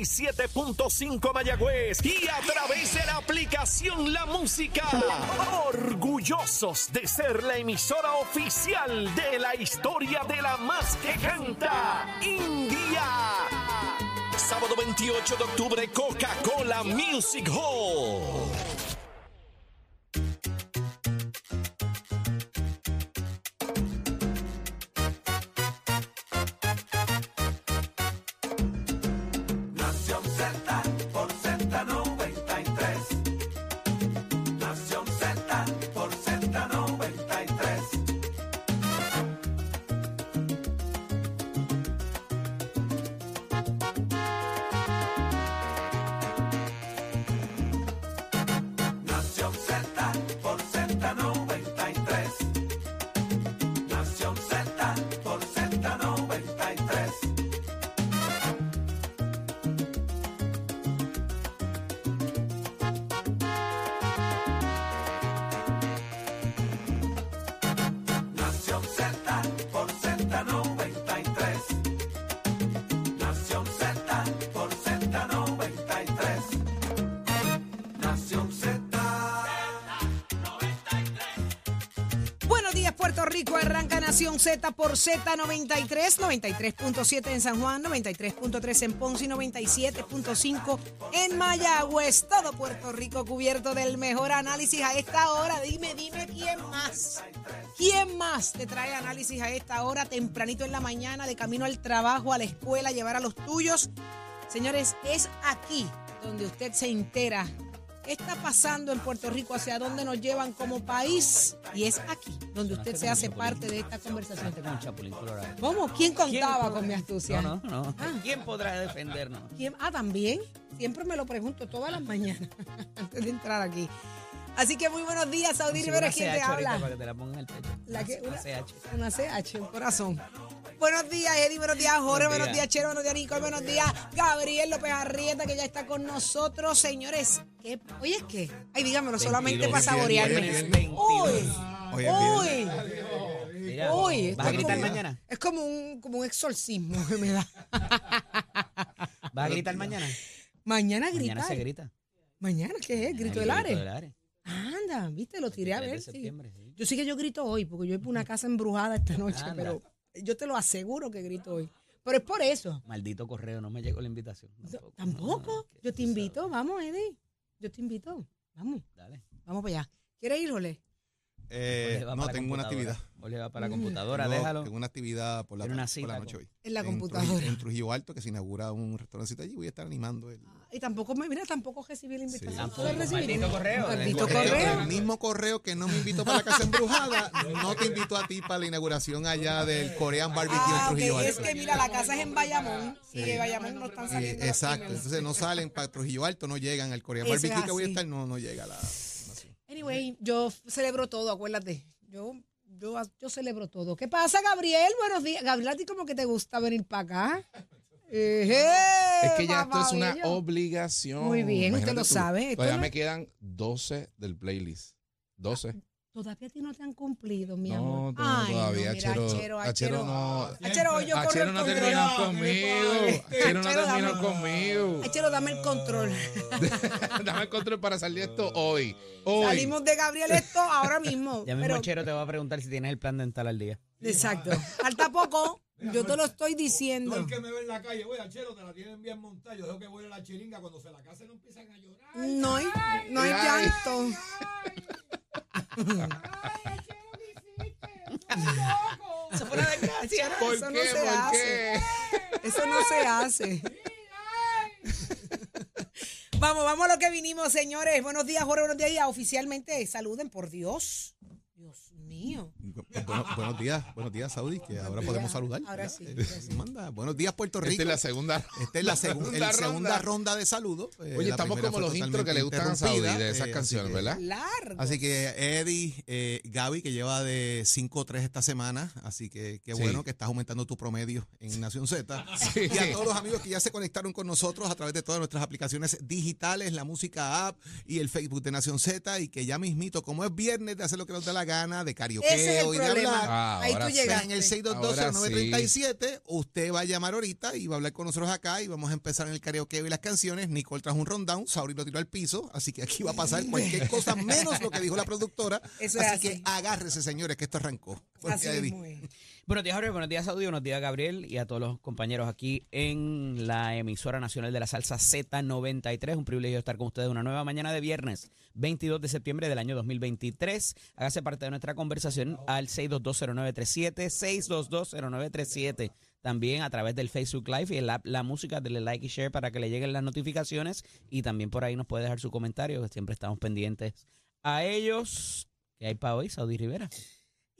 97.5 Mayagüez y a través de la aplicación La Música. Orgullosos de ser la emisora oficial de la historia de la más que canta, India. Sábado 28 de octubre, Coca-Cola Music Hall. Z por Z93, 93.7 en San Juan, 93.3 en Ponce y 97.5 en Mayagüez. Todo Puerto Rico cubierto del mejor análisis a esta hora. Dime, dime quién más. ¿Quién más te trae análisis a esta hora, tempranito en la mañana, de camino al trabajo, a la escuela, llevar a los tuyos? Señores, es aquí donde usted se entera qué está pasando en Puerto Rico, hacia dónde nos llevan como país. Y es aquí donde usted se hace parte de esta conversación. ¿Cómo? ¿Quién contaba ¿Quién con mi astucia? No, no, no. Ah. ¿Quién podrá defendernos? ¿Quién? Ah, también. Siempre me lo pregunto todas las mañanas antes de entrar aquí. Así que muy buenos días, Saudi Consigo Rivera, una ¿quién te habla? Para que te la pongan en el pecho. La que- Una CH. Una CH, un corazón. Buenos días, Eddie. Buenos días, Jorge. Buenos días, Chero. Buenos días, Nicole. Buenos días, Gabriel López Arrieta, que ya está con nosotros. Señores, ¿qué? Oye, es que. Ay, dígamelo, solamente 22. para saborearme. Viernes 22. Uy, Hoy es uy, Mira, uy. ¿Vas a es gritar como- mañana? Es como un, como un exorcismo que me da. ¿Vas a gritar mañana? Mañana gritar. Mañana se grita. ¿Mañana qué es? ¿Grito El del Ares? del Ares. Anda, viste, lo tiré a 3 de ver. sí. septiembre, sí. Yo sí que yo grito hoy, porque yo voy por una casa embrujada esta noche, Anda. pero yo te lo aseguro que grito hoy. Pero es por eso. Maldito correo, no me llegó la invitación. Tampoco. Yo te invito, vamos, Eddie. Yo te invito. Vamos, Dale. vamos para allá. ¿Quieres ir, Jole? Eh, Ole, va no, para la tengo una computadora. actividad. Ole, va para la Mm. computadora, Tengo, déjalo. tengo una actividad por la, Tiene una por la noche con- hoy. En la Trujillo- computadora. en Trujillo Alto, que se inaugura un restaurante allí. Voy a estar animando el, Y tampoco, me, mira, tampoco recibí la invitación. Tampoco, ¿Tú la recibiste? maldito correo, Maldito el correo. El mismo correo que no me invitó para la casa embrujada, no te invito a ti para la inauguración allá del Korean Barbecue en Ah, ok, Trujillo es Alto. que mira, la casa es en Bayamón y Sí. de Bayamón no están Eh, saliendo. los exacto, entonces no salen para Trujillo Alto, no llegan al Korean Eso es Barbecue que voy a estar, no, no llega la. Anyway, yo celebro todo, acuérdate. Yo, yo, yo celebro todo. ¿Qué pasa, Gabriel? Buenos días. Gabriel, a ti como que te gusta venir para acá. Ejé, Es que ya esto es una bello. obligación. Muy bien, usted lo tú. sabe. Todavía no- me quedan 12 del playlist. 12. Todavía a ti no te han cumplido, mi No, amor. no, Ay, todavía, no, mira, Achero- Achero, Achero no- Achero, yo corro Achero el no control. terminó conmigo. Achero no Achero, terminó dame- conmigo. Achero, dame el control. Dame el control para salir de esto hoy. Hoy. Salimos de Gabriel esto ahora mismo. Ya mismo pero, Chero te va a preguntar si tienes el plan dental al día. exacto. Falta poco. Yo te lo estoy diciendo. el que me ve en la calle, oye, Chero, te la tienen bien montada. Yo dejo que voy a la chiringa cuando se la casen no empiezan a llorar. No hay, no hay Ay. llanto. Eso fue una desgracia. ¿Por Eso no qué? se ¿Por hace. qué? Eso no se hace. Vamos, vamos a lo que vinimos, señores. Buenos días, Jorge. Buenos días. Y oficialmente saluden, por Dios. Dios mío. Bu- bueno- buenos días, buenos días, Saudi, que ahora podemos saludar. Ahora ¿verdad? sí, Eh, ahora sí. manda. Buenos días, Puerto Rico. Esta es la segunda. Esta es la, segun- segunda el segunda ronda. ronda de saludos. Eh, Oye, la estamos como los intros que le gustan a Saudi de esas eh, así canciones, que- ¿verdad? Largo. Así que Eddie, eh, Gaby, que lleva de 5-3 esta semana, así que qué Sí. bueno que estás aumentando tu promedio en Nación Z. Sí. Y a todos los amigos que ya se conectaron con nosotros a través de todas nuestras aplicaciones digitales, la música app y el Facebook de Nación Z, y que ya mismito, como es viernes de hacer lo que nos da la gana, de Ese es de problema. hablar. Ah, Ahí ahora tú llegaste. en el 6220937. Usted va a llamar ahorita y va a hablar con nosotros acá y vamos a empezar en el karaoke y las canciones. Nicole trajo un rundown, Sauri lo tiró al piso, así que aquí va a pasar cualquier cosa menos lo que dijo la productora. Eso es así, así. que agárrese, señores, que esto arrancó. Así días, Eddie. Buenos días, Jorge. Buenos días, Saudi. Buenos días, Gabriel. Y a todos los compañeros aquí en la emisora nacional de la salsa Z93. Un privilegio estar con ustedes una nueva mañana de viernes, 22 de septiembre del año 2023. Hágase parte de nuestra conversación al 6220937, 6220937. También a través del Facebook Live y el app La Música, dele like y share para que le lleguen las notificaciones. Y también por ahí nos puede dejar su comentario, que siempre estamos pendientes a ellos. ¿Qué hay para hoy, Saudi Rivera?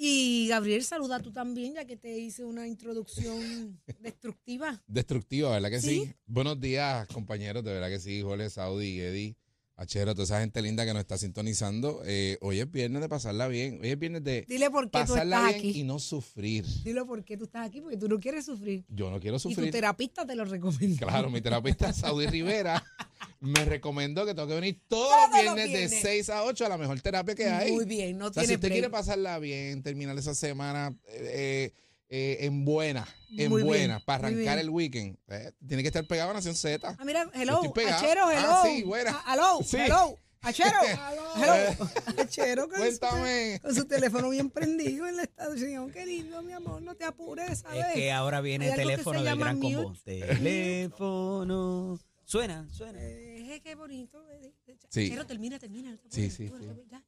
Y Gabriel, saluda tú también, ya que te hice una introducción destructiva. Destructiva, ¿verdad que sí? Sí. Buenos días, compañeros, de verdad que sí, Jorge, Saudi, Eddie, Achero, toda esa gente linda que nos está sintonizando. Eh, hoy es viernes de pasarla bien, hoy es viernes de Dile por qué tú pasarla estás bien aquí. y no sufrir. Dile por qué tú estás aquí, porque tú no quieres sufrir. Yo no quiero Y tu sufrir. terapista te lo recomienda. Claro, mi terapeuta Saudi Rivera me recomendó que tengo que venir todos los viernes de viernes. 6 a 8 a la mejor terapia que hay. Muy bien, no O sea, si usted quiere break. pasarla bien, terminar esa semana eh, eh, en buena, en Muy bien, buena, para arrancar el weekend, eh, tiene que estar pegado a Nación Z. Ah, mira, hello, estoy pegado. Achero, hello. Ah, sí, buena. Ah, hello, Sí. hello. Achero, hello. Achero, con su, Cuéntame. con su teléfono bien prendido en la estación. Qué lindo, mi amor, no te apures, ¿sabes? Es que ahora viene el teléfono del gran mute. combo. Teléfono. Suena, suena. Eh, qué bonito. eh, eh, Sí. Achero, termina, termina. Sí, sí, sí. ya.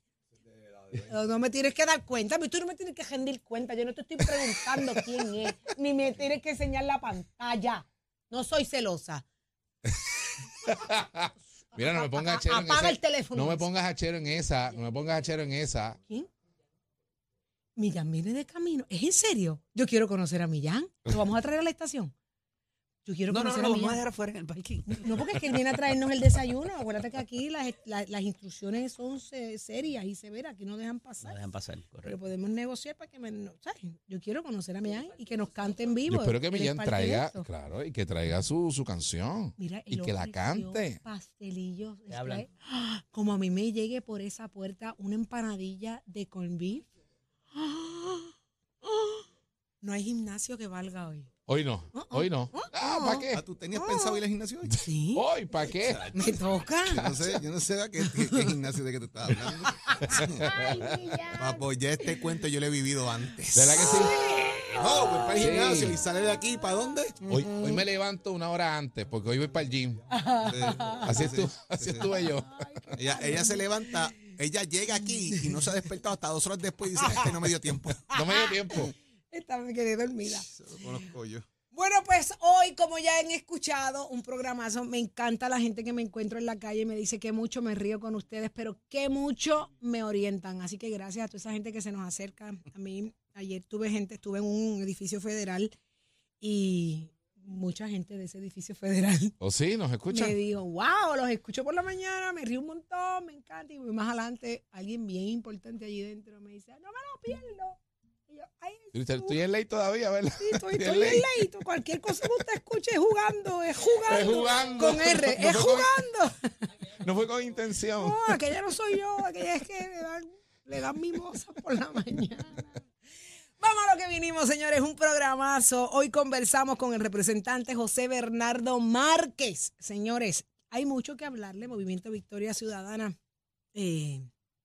No, no me tienes que dar cuenta, tú no me tienes que rendir cuenta, yo no te estoy preguntando quién es, ni me tienes que enseñar la pantalla. No soy celosa. Mira, no me pongas achero en Apaga esa. el teléfono. No me pongas achero en esa. No me pongas achero en esa. ¿Quién? Millán viene de camino. ¿Es en serio? Yo quiero conocer a Millán. ¿Lo vamos a traer a la estación? Yo quiero No, no, no, conocer lo a vamos a dejar afuera en el parking. No, porque es que él viene a traernos el desayuno. Acuérdate que aquí las, la- las instrucciones son se- serias y severas. Aquí no dejan No pasar. dejan pasar, Pero correcto. podemos negociar para que me... no, ¿sabes? Yo quiero conocer a Millán y que nos cante en vivo. Yo espero que Millán traiga, esto. claro, y que traiga su, su canción. Mira, y que la cante. Pastelillos. ¿Qué hablan? ¡Ah! Como a mí me llegue por esa puerta una empanadilla de corn beef. ¡Ah! ¡Ah! No hay gimnasio que valga hoy. Hoy no, Uh-uh. hoy no. Ah, ¿para qué? Ah, ¿Tú tenías pensado ir al gimnasio hoy? Sí. Hoy, ¿para qué? Me toca. Yo no sé, yo no sé a qué, qué- qué gimnasio de que te estás hablando. Papo, ya este cuento yo lo he vivido antes. ¿Verdad que sí? No, voy para el Sí. gimnasio y sale de aquí, ¿para dónde? Hoy, hoy me levanto una hora antes porque hoy voy para el gym. Así, estu- así estuve yo. Ella, ella se levanta, ella llega aquí y no se ha despertado hasta dos horas después y dice, "Es que no me dio tiempo. No me dio tiempo. Esta me quedé dormida. Eso lo conozco yo. Bueno, pues hoy, como ya han escuchado, un programazo. Me encanta la gente que me encuentro en la calle y me dice que mucho me río con ustedes, pero que mucho me orientan. Así que gracias a toda esa gente que se nos acerca. A mí, ayer tuve gente, estuve en un edificio federal y mucha gente de ese edificio federal ¿O sí? ¿Nos escuchan? me dijo, wow, los escucho por la mañana, me río un montón, me encanta. Y más adelante, alguien bien importante allí dentro me dice, no me lo pierdo. Y yo, ay, Estoy estoy en ley todavía, ¿verdad? Sí, estoy, ley. en leito. Cualquier cosa que usted escuche es jugando, es jugando. Es jugando. Con R, No es con- jugando. No fue con intención. No, aquella no soy yo, aquella es que le dan, le dan mimosas por la mañana. Vamos a lo que vinimos, señores, un programazo. Hoy conversamos con el representante José Bernardo Márquez. Señores, hay mucho que hablarle. Movimiento Victoria Ciudadana eh,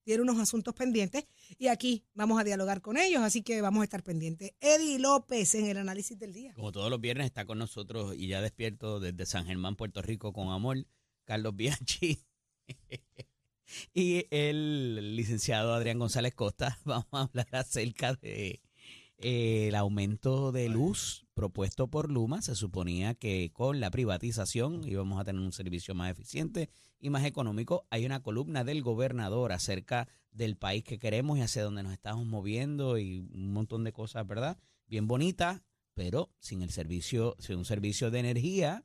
tiene unos asuntos pendientes y aquí vamos a dialogar con ellos, así que vamos a estar pendientes. Eddie López en el análisis del día. Como todos los viernes está con nosotros y ya despierto desde San Germán, Puerto Rico, con amor, Carlos Bianchi. y el licenciado Adrián González Costa. Vamos a hablar acerca de eh, el aumento de luz propuesto por Luma. Se suponía que con la privatización íbamos a tener un servicio más eficiente y más económico. Hay una columna del gobernador acerca del país que queremos y hacia dónde nos estamos moviendo y un montón de cosas, ¿verdad? Bien bonitas, pero sin el servicio, sin un servicio de energía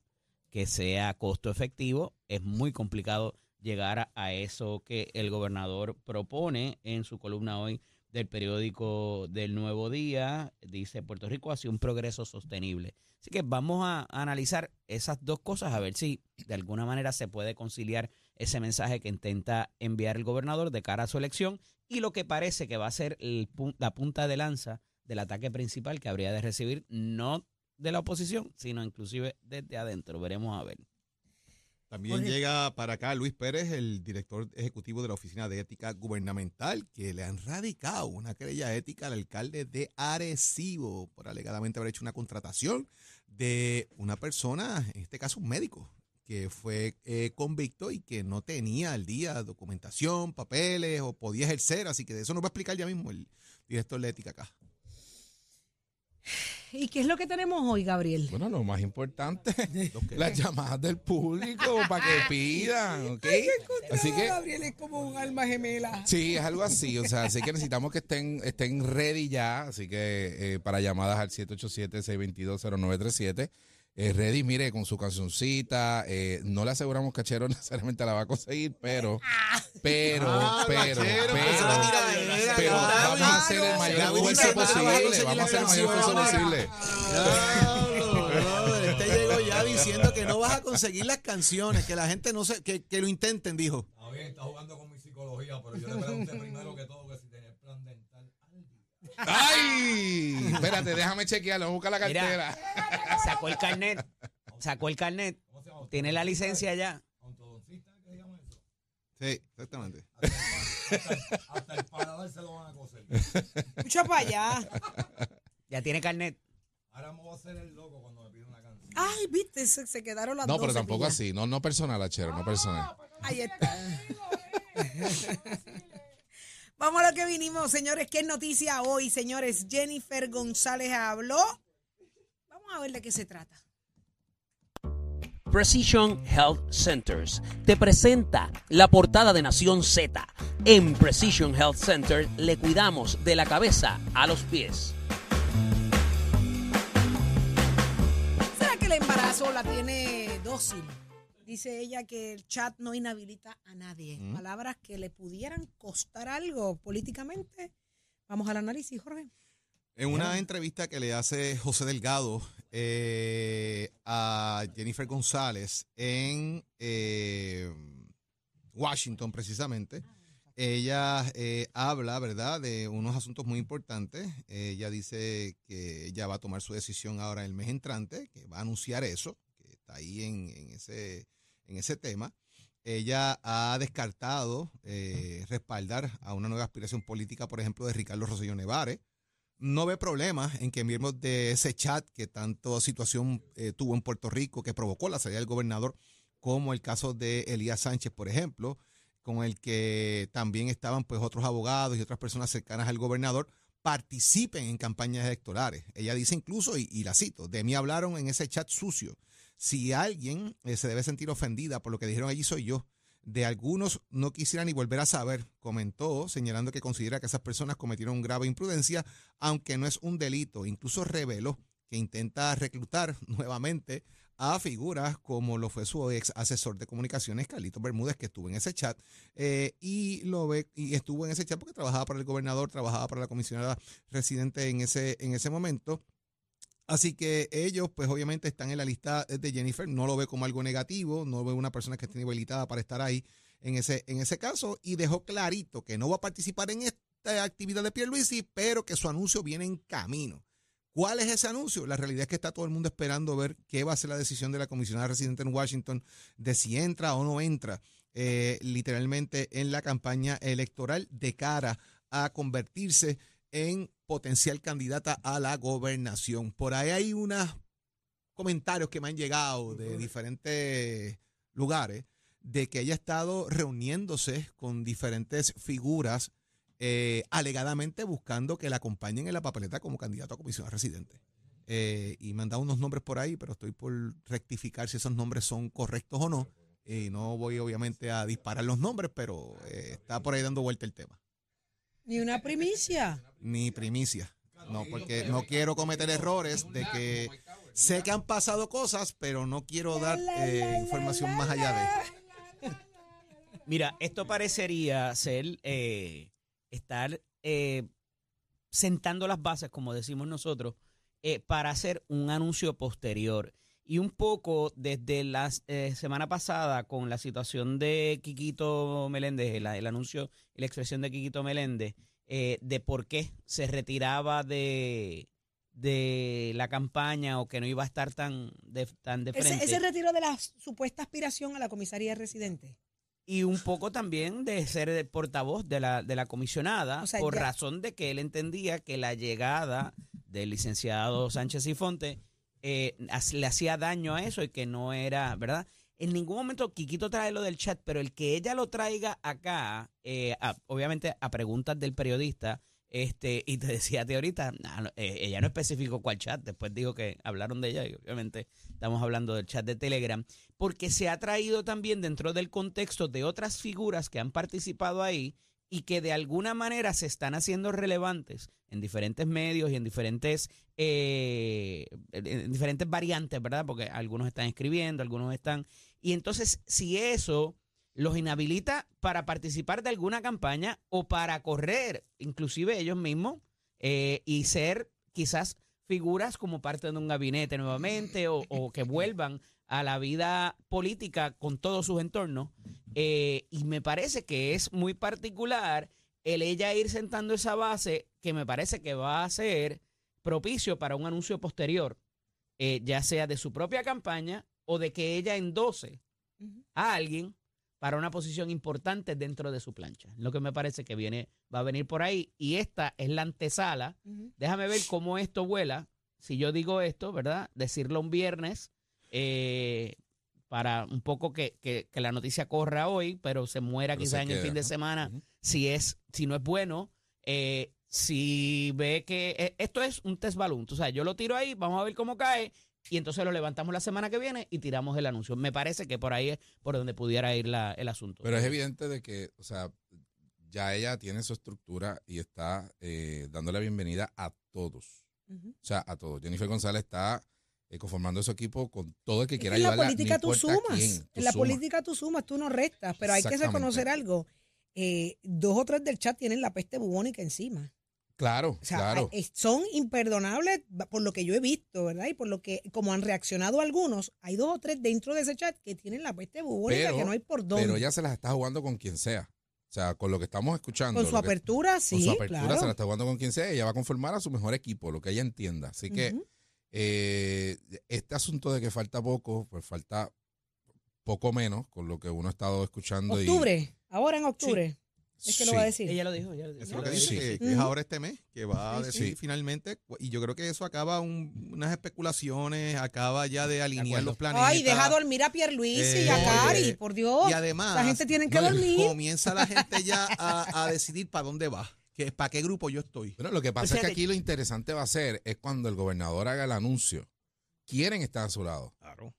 que sea costo efectivo, es muy complicado llegar a, a eso que el gobernador propone en su columna hoy del periódico del Nuevo Día. Dice, Puerto Rico ha sido un progreso sostenible. Así que vamos a analizar esas dos cosas a ver si de alguna manera se puede conciliar ese mensaje que intenta enviar el gobernador de cara a su elección y lo que parece que va a ser el la punta de lanza del ataque principal que habría de recibir no de la oposición, sino inclusive desde adentro. Veremos a ver. También Jorge. llega para acá Luis Pérez, el director ejecutivo de la Oficina de Ética Gubernamental, que le han radicado una querella ética al alcalde de Arecibo por alegadamente haber hecho una contratación de una persona, en este caso un médico, que fue eh, convicto y que no tenía al día documentación, papeles o podía ejercer. Así que de eso nos va a explicar ya mismo el director de ética acá. ¿Y qué es lo que tenemos hoy, Gabriel? Bueno, lo más importante, las llamadas del público para que pidan, ¿ok? Así que, Gabriel es como un alma gemela. sí, es algo así, o sea, así que necesitamos que estén, estén ready ya, así que eh, para llamadas al 787-622-0937. Eh, ready, mire, con su cancioncita, eh, no le aseguramos que Achero necesariamente la va a conseguir, pero, pero, Ah, pero, pero, pero vamos a hacer el mayor esfuerzo dice, "Vas a posible, vamos a hacer el mayor esfuerzo canciones". posible. Este llegó ya diciendo que no vas a conseguir las canciones, que la gente no se, que, que lo intenten, dijo. Está bien, está jugando con mi psicología, pero yo le pregunté primero que todo que si tenía el plan dental al día. ¡Ay! Espérate, déjame chequearlo, busca la Mira. cartera. Sacó el carnet, sacó el carnet, tiene la licencia ya. Sí, exactamente. Hasta el, hasta el paladar se lo van a coser. Escucha para allá. Ya tiene carnet. Ahora me voy a hacer el loco cuando me piden una canción. Ay, viste, se, se quedaron las No, dos pero tampoco así, no, no personal, Achero, no personal. Ahí está. Vamos a lo que vinimos, señores. ¿Qué noticia hoy, señores? Jennifer González habló. Vamos a ver de qué se trata. Precision Health Centers te presenta la portada de Nación Z. En Precision Health Center le cuidamos de la cabeza a los pies. ¿Será que el embarazo la tiene dócil? Dice ella que el chat no inhabilita a nadie. Palabras que le pudieran costar algo políticamente. Vamos al análisis, Jorge. En una entrevista que le hace José Delgado eh, a Jennifer González en eh, Washington, precisamente, ella eh, habla, ¿verdad?, de unos asuntos muy importantes. Ella dice que ella va a tomar su decisión ahora el mes entrante, que va a anunciar eso, está ahí en, ese, en ese tema. Ella ha descartado eh, respaldar a una nueva aspiración política, por ejemplo, de Ricardo Rosselló Nevares no ve problemas en que miembros de ese chat que tanto situación eh, tuvo en Puerto Rico que provocó la salida del gobernador, como el caso de Elías Sánchez, por ejemplo, con el que también estaban pues otros abogados y otras personas cercanas al gobernador, participen en campañas electorales. Ella dice incluso, y, y la cito, de mí hablaron en ese chat sucio. Si alguien eh, se debe sentir ofendida por lo que dijeron allí soy yo. De algunos no quisiera ni volver a saber, comentó, señalando que considera que esas personas cometieron grave imprudencia, aunque no es un delito. Incluso reveló que intenta reclutar nuevamente a figuras como lo fue su ex asesor de comunicaciones, Carlitos Bermúdez, que estuvo en ese chat, eh, y lo ve, y estuvo en ese chat porque trabajaba para el gobernador, trabajaba para la comisionada residente en ese, en ese momento. Así que ellos, pues obviamente están en la lista de Jennifer, no lo ve como algo negativo, no ve una persona que esté habilitada para estar ahí en ese, en ese caso, y dejó clarito que no va a participar en esta actividad de Pierluisi, pero que su anuncio viene en camino. ¿Cuál es ese anuncio? La realidad es que está todo el mundo esperando ver qué va a ser la decisión de la comisionada residente en Washington de si entra o no entra eh, literalmente en la campaña electoral de cara a convertirse en potencial candidata a la gobernación. Por ahí hay unos comentarios que me han llegado de diferentes lugares de que ella ha estado reuniéndose con diferentes figuras eh, alegadamente buscando que la acompañen en la papeleta como candidato a comisión residente. Eh, y me han dado unos nombres por ahí, pero estoy por rectificar si esos nombres son correctos o no. Y no voy obviamente a disparar los nombres, pero eh, está por ahí dando vuelta el tema. Ni una primicia. Ni primicia. No, porque no quiero cometer errores de que sé que han pasado cosas, pero no quiero dar eh, información más allá de. Mira, esto parecería ser eh, estar eh, sentando las bases, como decimos nosotros, eh, para hacer un anuncio posterior. Y un poco desde la eh, semana pasada con la situación de Quiquito Meléndez, el, el anuncio y la expresión de Quiquito Meléndez, eh, de por qué se retiraba de, de la campaña o que no iba a estar tan de, tan de frente. Ese, ese retiro de la supuesta aspiración a la comisaría residente. y un poco también de ser el portavoz de la, de la comisionada, O sea, por ya- razón de que él entendía que la llegada del licenciado Sánchez y Fonte eh, le hacía daño a eso y que no era, ¿verdad? En ningún momento Quiquito trae lo del chat, pero el que ella lo traiga acá, eh, obviamente a preguntas del periodista, este, y te decía a ti ahorita, eh, ella no especificó cuál chat, después dijo que hablaron de ella y obviamente estamos hablando del chat de Telegram, porque se ha traído también dentro del contexto de otras figuras que han participado ahí y que de alguna manera se están haciendo relevantes en diferentes medios y en diferentes, eh, en- en diferentes variantes, ¿verdad? Porque algunos están escribiendo, algunos están... Y entonces, si eso los inhabilita para participar de alguna campaña o para correr, inclusive ellos mismos, eh, y ser quizás figuras como parte de un gabinete nuevamente o, o que vuelvan a la vida política con todos sus entornos. Eh, y me parece que es muy particular el ella ir sentando esa base que me parece que va a ser propicio para un anuncio posterior, eh, ya sea de su propia campaña o de que ella endose a alguien para una posición importante dentro de su plancha. Lo que me parece que viene, va a venir por ahí. Y esta es la antesala. Déjame ver cómo esto vuela. Si yo digo esto, ¿verdad? Decirlo un viernes, eh, para un poco que, que- que la noticia corra hoy, pero se muera Pero quizás se en el fin de semana, si es, si no es bueno. eh, si ve que eh, esto es un test balloon, o sea, yo lo tiro ahí, vamos a ver cómo cae y entonces lo levantamos la semana que viene y tiramos el anuncio. Me parece que por ahí es por donde pudiera ir la- el asunto. Pero es evidente de que, o sea, ya ella tiene su estructura y está eh, dándole la bienvenida a todos. O sea, a todos. Jennifer González está eh, conformando su equipo con todo el que Es quiera que en la ayudarla. política tú sumas. quién, tú en la política tú sumas, tú no restas. Pero hay que reconocer algo. Eh, dos o tres del chat tienen la peste bubónica encima. Claro, O sea, claro. son imperdonables por lo que yo he visto, ¿verdad? Y por lo que, como han reaccionado algunos, hay dos o tres dentro de ese chat que tienen la peste bubónica Pero- que no hay por dónde. Pero ella se las está jugando con quien sea. O sea, con lo que estamos escuchando. Con su lo que- apertura, sí, con su apertura claro. se la está jugando con quien sea. Ella va a conformar a su mejor equipo, lo que ella entienda. Así que. Eh, este asunto de que falta poco, pues falta poco menos con lo que uno ha estado escuchando. y- Octubre, ahora en octubre. Es que lo va a decir. Ella lo dijo. ella lo Eso es lo que dice, dijo. que, es ahora este mes, que va a decir sí. finalmente, y yo creo que eso acaba un- unas especulaciones, acaba ya de alinear los planetas. Ay, deja dormir a Pierluisi y a Eh, Cari, por Dios. Y además, La gente tiene que no, dormir. comienza la gente ya a, a decidir para dónde va, que para qué grupo yo estoy. Bueno, lo que pasa O sea es que que- aquí lo interesante va a ser es cuando el gobernador haga el anuncio. ¿Quieren estar a su lado? Claro.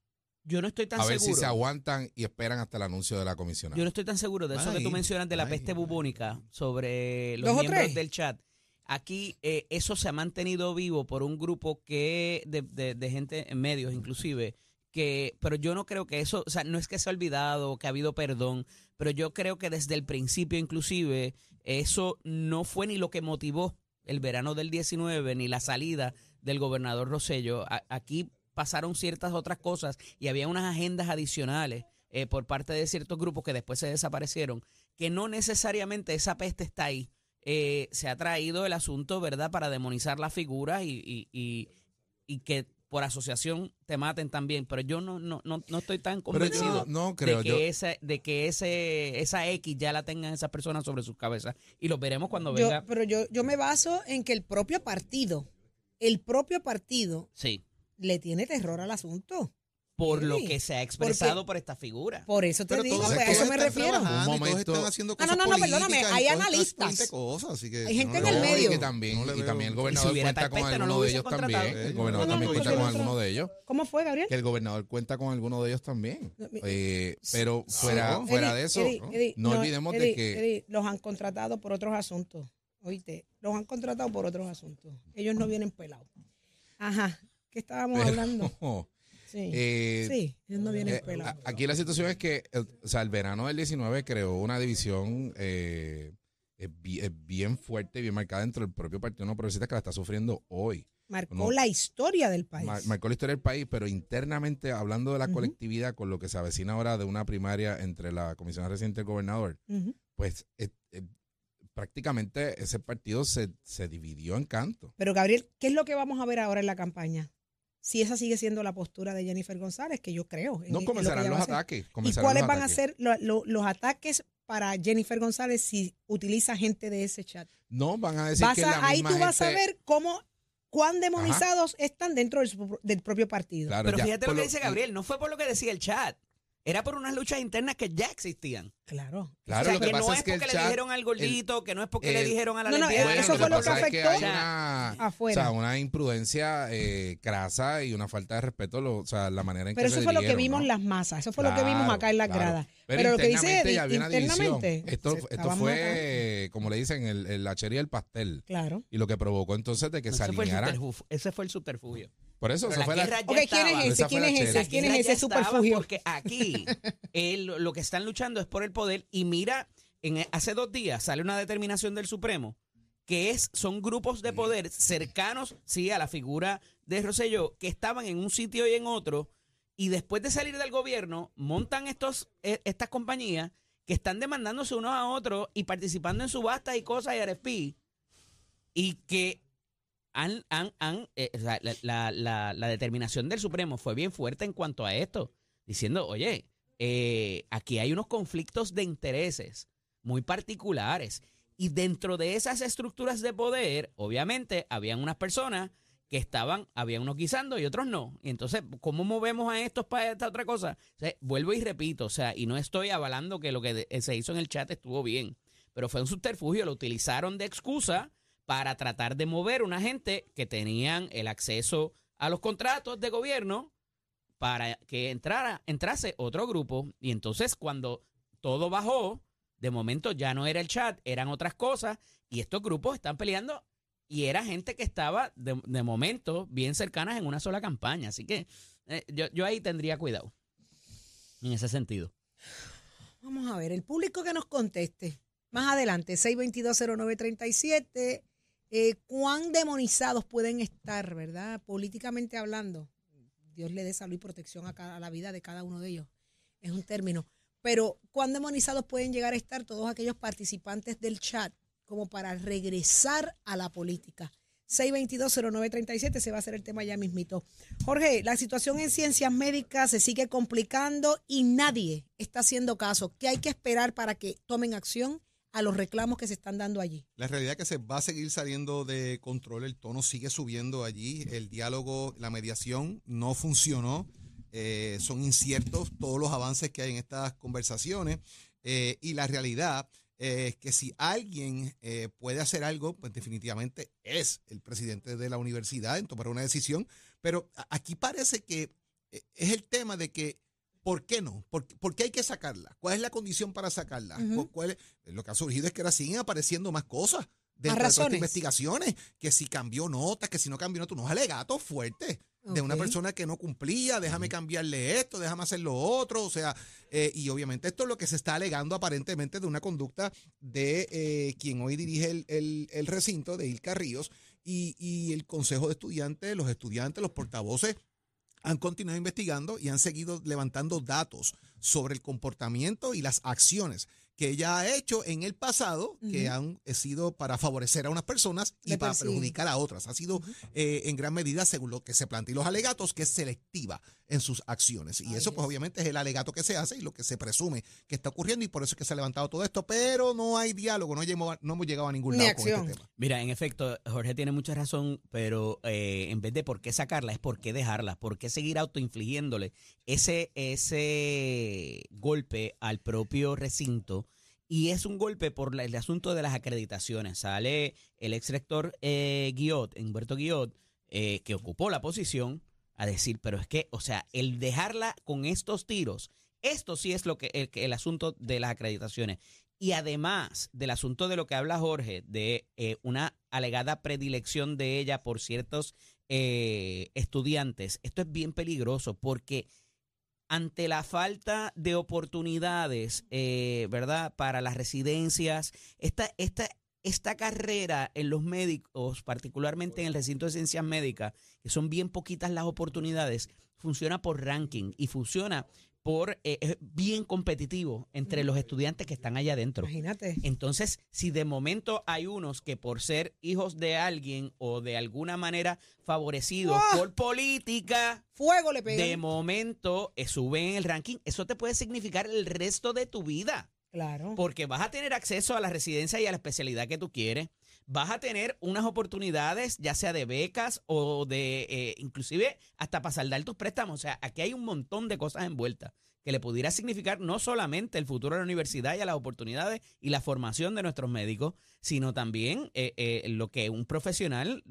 Yo no estoy tan A ver seguro. si se aguantan y esperan hasta el anuncio de la comisionada. Yo no estoy tan seguro de eso que tú mencionas de la peste bubónica sobre los ¿Dos o miembros tres? del chat. Aquí eh, eso se ha mantenido vivo por un grupo que de, de- de gente en medios inclusive que pero yo no creo que eso, o sea, no es que se ha olvidado, que ha habido perdón, pero yo creo que desde el principio inclusive eso no fue ni lo que motivó el verano del 19 ni la salida del gobernador Rosello. Aquí pasaron ciertas otras cosas y había unas agendas adicionales eh, por parte de ciertos grupos que después se desaparecieron, que no necesariamente esa peste está ahí. Eh, se ha traído el asunto, ¿verdad?, para demonizar las figuras y, y, y- y que por asociación te maten también, pero yo no, no, no, no estoy tan yo convencido no, no creo. de que, yo- ese, de que ese, esa X ya la tengan esas personas sobre sus cabezas. Y lo veremos cuando Yo- venga. pero yo, yo me baso en que el propio partido, el propio partido Sí, le tiene terror al asunto. Por lo que se ha expresado por esta figura. Por eso te Pero digo, pues, a eso me refiero. Un momento. están haciendo Ah, cosas no, no, no, perdóname, hay analistas. 20 cosas, así que Hay gente no en el medio. Y que también, No y también el si gobernador cuenta con peste, alguno de ellos también. El gobernador no, también no, cuenta con no, alguno de ellos. ¿Cómo fue, Gabriel? Que el gobernador cuenta con alguno de ellos también. Eh, pero fuera, no. fuera Eddie, de eso, Eddie, ¿no? Eddie, no olvidemos de que los han contratado por otros asuntos. Oíste, los han contratado por otros asuntos. Ellos no vienen pelados. Ajá, ¿qué estábamos hablando? Sí, eh, sí, ellos no vienen Eh, pelados. aquí la situación es que, el, o sea, el verano del 19 creó una división eh, eh, bi- bien fuerte, bien marcada dentro del propio Partido No Progresista que la está sufriendo hoy. Marcó No. la historia del país. Mar- marcó la historia del país, pero internamente, hablando de la colectividad, con lo que se avecina ahora de una primaria entre la comisión reciente del gobernador, Ujú. pues prácticamente ese partido se, se dividió en canto. Pero Gabriel, ¿qué es lo que vamos a ver ahora en la campaña? Si esa sigue siendo la postura de Jennifer González, que yo creo. en- en No lo que comenzarán los ataques. ¿Y cuáles van a ser lo- lo- los ataques para Jennifer González si utiliza gente de ese chat? No, van a decir Vas que a- la ahí misma tú vas a ver cómo cuán demonizados están dentro del, propio partido. Claro, Pero ya, fíjate lo que dice Gabriel, no fue por lo que decía el chat, era por unas luchas internas que ya existían. Claro. Claro, o sea, lo que, que, pasa no es que el porque chat... le dijeron al gordito, que no es porque le el- dijeron a la No, no, lesbiana. Bueno, eso lo fue que lo que es que afectó hay una, afuera. O sea, una imprudencia eh, crasa y una falta de respeto, lo- o sea, la manera en Pero que eso se fue lo que vimos ¿no? las masas, eso fue lo que vimos acá en las claro. gradas. Pero, Pero, lo que dice internamente Esto, esto fue, como le dicen, el, el- la cherry del pastel. Claro. Y lo que provocó entonces de que se ese, fue el alinearan. ese fue el subterfugio. Por eso, Pero eso la fue la- guerra ya Ok, ¿quién es ese? ¿Quién es ese? ¿Quién es ese superfugio? Porque aquí él, lo que están luchando es por el poder y mira, en, hace dos días sale una determinación del Supremo que es son grupos de poder cercanos, sí, a la figura de Rosselló, que estaban en un sitio y en otro, y después de salir del gobierno, montan estos, eh, estas compañías que están demandándose unos a otros y participando en subastas y cosas y RFP, y que han, han, han, eh, la, la- la- la determinación del Supremo fue bien fuerte en cuanto a esto, diciendo, oye, eh, aquí hay unos conflictos de intereses muy particulares. Y dentro de esas estructuras de poder, obviamente, habían unas personas que estaban, habían unos guisando y otros no. Y entonces, ¿cómo movemos a estos para esta otra cosa? O sea, vuelvo y repito, o sea, y no estoy avalando que lo que se hizo en el chat estuvo bien, pero fue un subterfugio, lo utilizaron de excusa para tratar de mover una gente que tenían el acceso a los contratos de gobierno para que entrara, entrase otro grupo. Y entonces cuando todo bajó, de momento ya no era el chat, eran otras cosas, y estos grupos están peleando, y era gente que estaba de, de momento bien cercanas en una sola campaña. Así que eh, yo, yo ahí tendría cuidado en ese sentido. Vamos a ver, el público que nos conteste. Más adelante, 6220937. Eh, ¿Cuán demonizados pueden estar, verdad? Políticamente hablando. Dios le dé salud y protección a, cada- a la vida de cada uno de ellos. Es un término. Pero, ¿cuán demonizados pueden llegar a estar todos aquellos participantes del chat como para regresar a la política? 6220937, se va a hacer el tema ya mismito. Jorge, la situación en ciencias médicas se sigue complicando y nadie está haciendo caso. ¿Qué hay que esperar para que tomen acción a los reclamos que se están dando allí? La realidad es que se va a seguir saliendo de control, el tono sigue subiendo allí, el diálogo, la mediación no funcionó, eh, son inciertos todos los avances que hay en estas conversaciones eh, y la realidad es que si alguien eh, puede hacer algo, pues definitivamente es el presidente de la universidad en tomar una decisión, pero aquí parece que eh, es el tema de que ¿Por qué no? ¿Por, por qué hay que sacarla? ¿Cuál es la condición para sacarla? ¿Cuál es- lo que ha surgido es que ahora siguen apareciendo más cosas dentro de estas investigaciones, que si cambió notas, que si no cambió notas, unos alegatos fuertes de una persona que no cumplía, déjame cambiarle esto, déjame hacer lo otro, o sea, eh, y obviamente esto es lo que se está alegando aparentemente de una conducta de eh, quien hoy dirige el, el- el recinto, de Ilka Ríos, y, y el Consejo de Estudiantes, los estudiantes, los portavoces han continuado investigando y han seguido levantando datos sobre el comportamiento y las acciones que ella ha hecho en el pasado que han sido para favorecer a unas personas y Le para perjudicar a otras. Ha sido eh, en gran medida, según lo que se plantea y los alegatos, que es selectiva en sus acciones. Y Ay, eso, pues Dios. obviamente, es el alegato que se hace y lo que se presume que está ocurriendo y por eso es que se ha levantado todo esto. Pero no hay diálogo, no, hemos- no hemos llegado a ningún Ni lado con este tema. Mira, en efecto, Jorge tiene mucha razón, pero eh, en vez de por qué sacarla, es por qué dejarla, por qué seguir autoinfligiéndole ese, ese golpe al propio recinto. Y es un golpe por el asunto de las acreditaciones. Sale el ex rector eh, Guillot, Humberto Guillot, eh, que ocupó la posición, a decir, pero es que, o sea, el dejarla con estos tiros, esto sí es lo que el, el asunto de las acreditaciones. Y además del asunto de lo que habla Jorge, de eh, una alegada predilección de ella por ciertos eh, estudiantes, esto es bien peligroso porque ante la falta de oportunidades, eh, ¿verdad?, para las residencias, esta, esta esta carrera en los médicos, particularmente en el recinto de ciencias médicas, que son bien poquitas las oportunidades, funciona por ranking y funciona por eh, es bien competitivo entre los estudiantes que están allá adentro. Imagínate. Entonces, si de momento hay unos que por ser hijos de alguien o de alguna manera favorecidos ¡Ah! por política, Fuego le pega. de momento eh, suben en el ranking, eso te puede significar el resto de tu vida. Claro. Porque vas a tener acceso a la residencia y a la especialidad que tú quieres. Vas a tener unas oportunidades, ya sea de becas o de, eh, inclusive, hasta para saldar tus préstamos. O sea, aquí hay un montón de cosas envueltas que le pudiera significar no solamente el futuro de la universidad y a las oportunidades y la formación de nuestros médicos, sino también eh, eh, lo que un profesional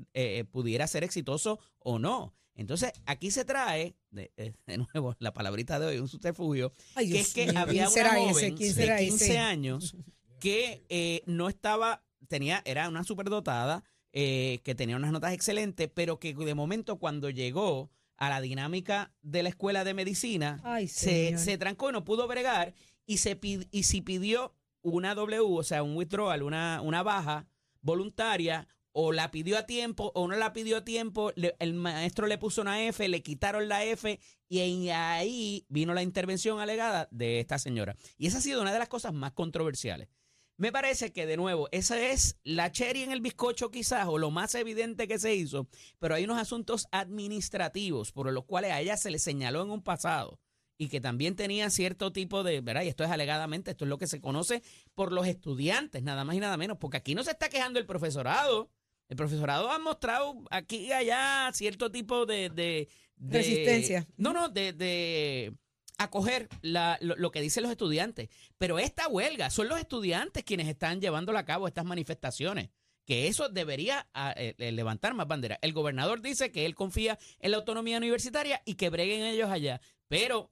pudiera ser exitoso o no. Entonces, aquí se trae, de, de nuevo, la palabrita de hoy, un subterfugio, Ay, que Dios es que había ¿quién una ese? joven ¿Quién será de 15 ese? años que eh, no estaba, tenía, era una superdotada, eh, que tenía unas notas excelentes, pero que de momento cuando llegó a la dinámica de la escuela de medicina, Ay, se, se trancó y no pudo bregar y se y si pidió una W, o sea, un withdrawal, una, una baja voluntaria, o la pidió a tiempo o no la pidió a tiempo, le- el maestro le puso una F, le quitaron la F y ahí vino la intervención alegada de esta señora. Y esa ha sido una de las cosas más controversiales. Me parece que, de nuevo, esa es la cherry en el bizcocho quizás, o lo más evidente que se hizo, pero hay unos asuntos administrativos por los cuales a ella se le señaló en un pasado y que también tenía cierto tipo de, ¿verdad? Y esto es alegadamente, esto es lo que se conoce por los estudiantes, nada más y nada menos, porque aquí no se está quejando el profesorado. El profesorado ha mostrado aquí y allá cierto tipo de... de- de- Resistencia. No, no, de, de acoger la- lo, lo que dicen los estudiantes. Pero esta huelga son los estudiantes quienes están llevando a cabo estas manifestaciones. Que eso debería ah, eh, eh, levantar más bandera. El gobernador dice que él confía en la autonomía universitaria y que breguen ellos allá. Pero,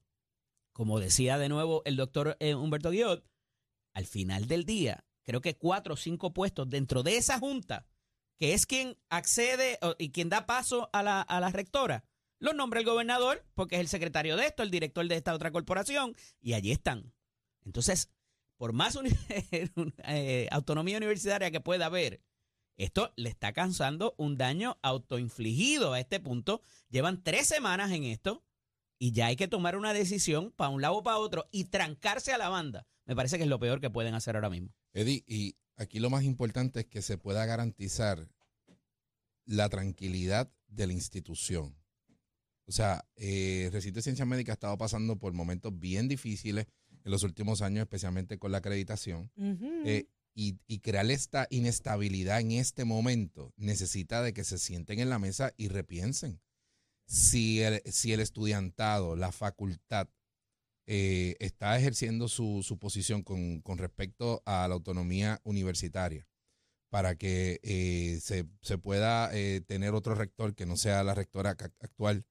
como decía de nuevo el doctor eh, Humberto Guiot, al final del día, creo que cuatro o cinco puestos dentro de esa junta, que es quien accede y quien da paso a la, a la rectora, los nombra el gobernador, porque es el secretario de esto, el director de esta otra corporación, y allí están. Entonces, por más eh, autonomía universitaria que pueda haber, esto le está causando un daño autoinfligido a este punto. Llevan tres semanas en esto y ya hay que tomar una decisión para un lado o para otro y trancarse a la banda. Me parece que es lo peor que pueden hacer ahora mismo. Eddie, y aquí lo más importante es que se pueda garantizar la tranquilidad de la institución. O sea, eh, el recinto de ciencias médicas ha estado pasando por momentos bien difíciles en los últimos años, especialmente con la acreditación. Eh, y, y crear esta inestabilidad en este momento necesita de que se sienten en la mesa y repiensen. Si el, si el estudiantado, la facultad, eh, está ejerciendo su, su posición con, con respecto a la autonomía universitaria para que eh, se, se pueda eh, tener otro rector que no sea la rectora actual,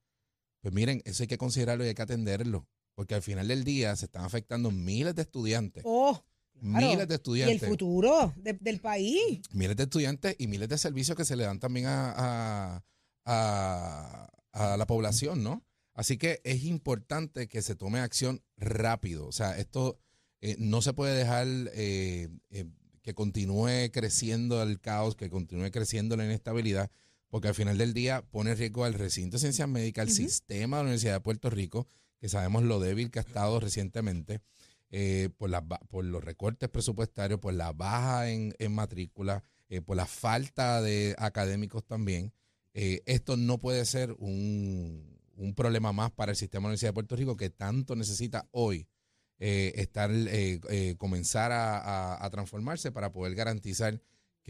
pues miren, eso hay que considerarlo y hay que atenderlo, porque al final del día se están afectando miles de estudiantes Oh, claro. miles de y estudiantes. el futuro de- del país. Miles de estudiantes y miles de servicios que se le dan también a, a- a- a la población, ¿no? Así que es importante que se tome acción rápido. O sea, esto eh, no se puede dejar eh, eh, que continúe creciendo el caos, que continúe creciendo la inestabilidad, porque al final del día pone en riesgo al recinto de ciencias médicas, al sistema de la Universidad de Puerto Rico, que sabemos lo débil que ha estado recientemente eh, por, los recortes presupuestarios, por la baja en, en matrícula, eh, por la falta de académicos también. Eh, esto no puede ser un, un problema más para el sistema de la Universidad de Puerto Rico que tanto necesita hoy estar, comenzar a, a- a transformarse para poder garantizar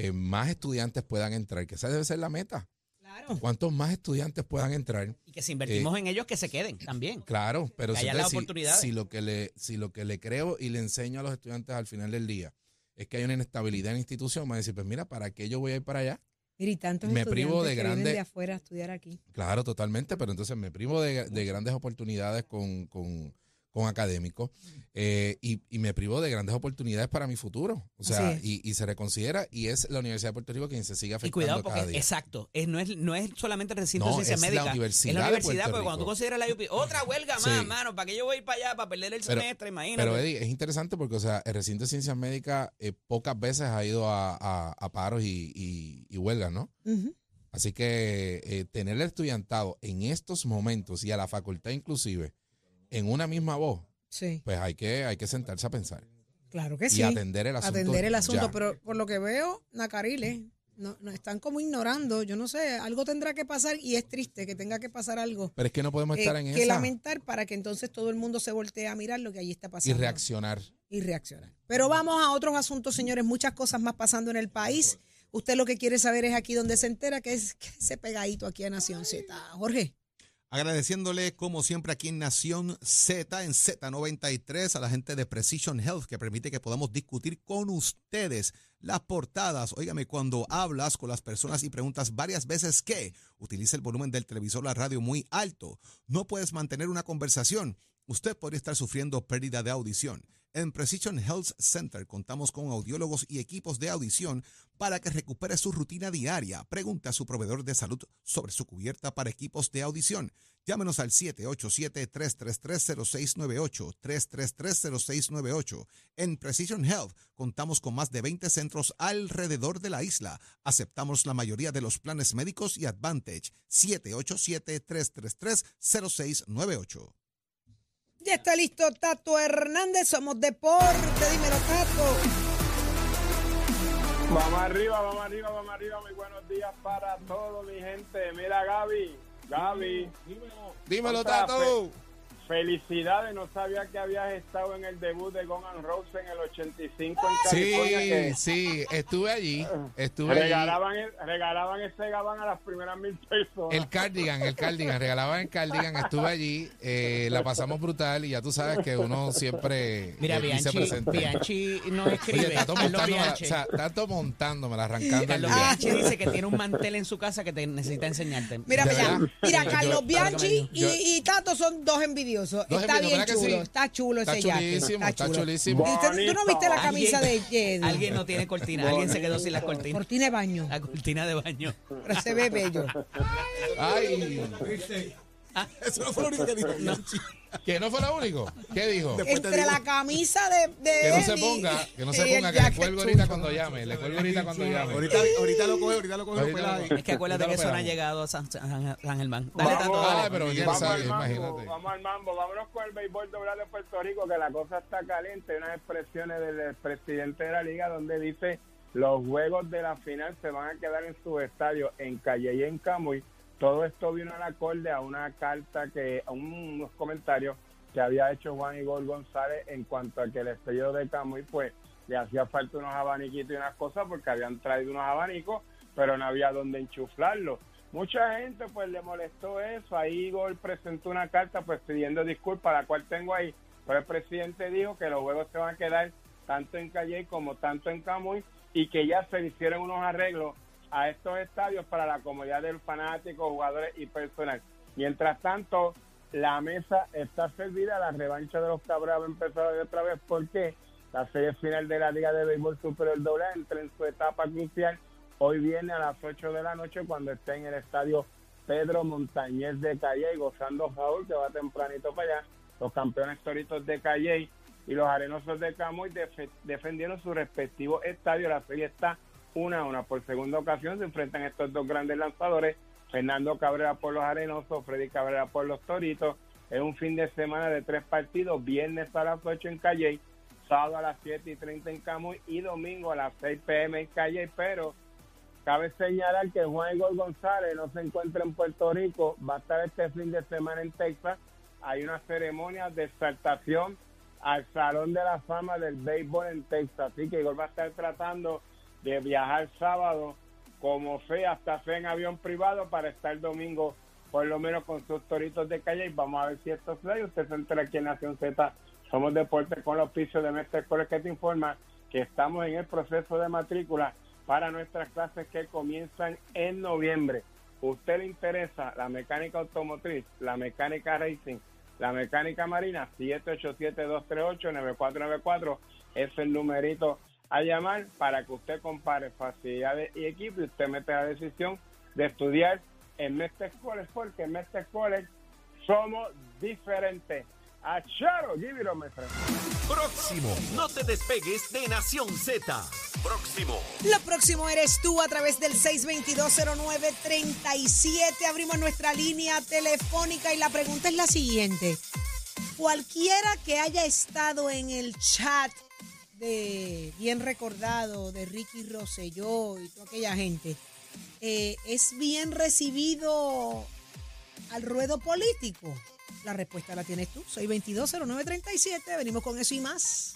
que más estudiantes puedan entrar, que esa debe ser la meta. Claro. Cuantos más estudiantes puedan entrar, Y que si invertimos en ellos, que se queden también. Claro, pero Que si, haya si- si lo que le, si lo que le creo y le enseño a los estudiantes al final del día es que hay una inestabilidad en la institución, me va a decir, pues mira, ¿para qué yo voy a ir para allá? Mira, y tantos Me privo de que vienen grande- de afuera a estudiar aquí. Claro, totalmente, pero entonces me privo de, de grandes oportunidades con, con- con académicos, eh, y, y me privo de grandes oportunidades para mi futuro. O sea, y, y se reconsidera, y es la Universidad de Puerto Rico quien se sigue Y afectando cuidado cada porque, día. exacto, es, no, es, no es solamente el recinto No, de ciencia es la médica. Universidad es la universidad, porque cuando tú consideras la UP, otra huelga Sí. más, mano, ¿para qué yo voy a ir para allá para perder el Pero- semestre? Imagínate. Pero Eddie, es interesante porque, o sea, el recinto de ciencias médicas eh, pocas veces ha ido a, a- a paros y, y, y huelgas, ¿no? Así que eh, tener el estudiantado en estos momentos y a la facultad inclusive en una misma voz, Sí, pues hay que, hay que sentarse a pensar claro que y sí. atender el asunto. Atender el asunto, ya. pero por lo que veo, Nacariles, no, no, están como ignorando, yo no sé, algo tendrá que pasar y es triste que tenga que pasar algo Pero es que no podemos estar eh, en que esa lamentar para que entonces todo el mundo se voltee a mirar lo que allí está y pasando. reaccionar. y reaccionar. Pero vamos a otros asuntos, señores. Muchas cosas más pasando en el país. Usted lo que quiere saber es aquí donde se entera, que es que ese pegadito aquí a Nación Z. Jorge. Agradeciéndole, como siempre, aquí en Nación Z, en Z93, a la gente de Precision Health, que permite que podamos discutir con ustedes las portadas. Óigame, cuando hablas con las personas y preguntas varias veces qué, utiliza el volumen del televisor la radio muy alto. No puedes mantener una conversación. Usted podría estar sufriendo pérdida de audición. En Precision Health Center contamos con audiólogos y equipos de audición para que recupere su rutina diaria. Pregunte a su proveedor de salud sobre su cubierta para equipos de audición. Llámenos al 787-333-0698, 333-0698. En Precision Health contamos con más de 20 centros alrededor de la isla. Aceptamos la mayoría de los planes médicos y Advantage. 787-333-0698. Ya está listo Tato Hernández, somos deporte, dímelo Tato. Vamos arriba, vamos arriba, vamos arriba. Muy buenos días para todos, mi gente. Mira, Gaby, Gaby, Dímelo, Otra Tato. Felicidades. No sabía que habías estado en el debut de Guns N' Roses en el 85 en California. Sí, que sí, estuve allí. Estuve allí. regalaban, el- regalaban ese gabán a las primeras mil personas. El cardigan, el cardigan, regalaban el cardigan, estuve allí, eh, la pasamos brutal y ya tú sabes que uno siempre Mira, eh, Bianchi, presente. Bianchi no escribe. Oye, tanto montándomela, o sea, tanto montándomela, arrancando Carlos día. Bianchi dice que tiene un mantel en su casa que te necesita enseñarte. Mira, ¿De mira, mira, Carlos yo- Bianchi y, y Tato son dos envidiosos. Dos está bien ¿verdad que chulo, sí? está chulo Está ese yate. chulísimo, está chulísimo. ¿Y usted- ¿Tú no viste la camisa de Jedi? Alguien no tiene cortina, alguien se quedó sin las cortinas. Cortina de baño, La cortina de baño. pero se ve bello. Ay, Eso no fue lo único que dijo. ¿que no fue lo único? ¿Qué dijo? Entre la camisa de, de Que no se ponga, que no se ponga, que le cuelgo ahorita cuando llame, le cuelgo ahorita cuando llame. Ahorita, ahorita lo coge, ahorita lo coge. Ahorita lo. Es que acuérdate que eso no ha llegado a San, San- San Germán. Dale, Vamos, dale. Pero ya vamos, sabes, al mambo, imagínate. vamos al mambo, vámonos con el béisbol doblado de Puerto Rico, que la cosa está caliente. Hay unas expresiones del presidente de la liga donde dice los juegos de la final se van a quedar en su estadio en Calle y en Camuy. Todo esto vino al acorde a una carta que, a un- unos comentarios que había hecho Juan Igor González en cuanto a que el estadio de Camuy, pues, le hacía falta unos abaniquitos y unas cosas porque habían traído unos abanicos, pero no había donde enchuflarlos. Mucha gente pues le molestó eso, ahí Igor presentó una carta pues pidiendo disculpas, la cual tengo ahí, pero el presidente dijo que los juegos se van a quedar tanto en Calle como tanto en Camuy y que ya se hicieron unos arreglos a estos estadios para la comodidad del fanático, jugadores y personal. Mientras tanto, la mesa está servida, la revancha de los a empezar otra vez porque la serie final de la Liga de Béisbol Superior Doble entra en su etapa crucial. Hoy viene a las 8 de la noche cuando esté en el estadio Pedro Montañez de Calle gozando Raúl, que va tempranito para allá. Los campeones toritos de Calle y los arenosos de Camuy defe- defendieron su respectivo estadio. La serie está una a una. Por segunda ocasión se enfrentan estos dos grandes lanzadores. Fernando Cabrera por los arenosos, Freddy Cabrera por los toritos. Es un fin de semana de tres partidos. Viernes a las 8 en Calle, sábado a las 7 y 30 en Camuy y domingo a las 6 pm en Calle. Pero cabe señalar que Juan Igor González no se encuentra en Puerto Rico. Va a estar este fin de semana en Texas. Hay una ceremonia de exaltación al Salón de la Fama del Béisbol en Texas. Así que Igor va a estar tratando de viajar sábado como sea, hasta sea en avión privado para estar domingo por lo menos con sus toritos de calle y vamos a ver si esto se da y usted se entera aquí en Nación Z somos deportes con los pisos de Mestre Core que te informa que estamos en el proceso de matrícula para nuestras clases que comienzan en noviembre. ¿Usted le interesa la mecánica automotriz, la mecánica racing La Mecánica Marina, 787-238-9494 es el numerito a llamar para que usted compare facilidades y equipo y usted mete la decisión de estudiar en Mestre College, porque en Mestre College somos diferentes. A Charo, give it. Próximo. No te despegues de Nación Z. Próximo. Lo próximo eres tú a través del 6220937. Abrimos nuestra línea telefónica y la pregunta es la siguiente. Cualquiera que haya estado en el chat de bien recordado de Ricky Rosselló y toda aquella gente, eh, ¿es bien recibido al ruedo político? La respuesta la tienes tú. 6220937. Venimos con eso y más.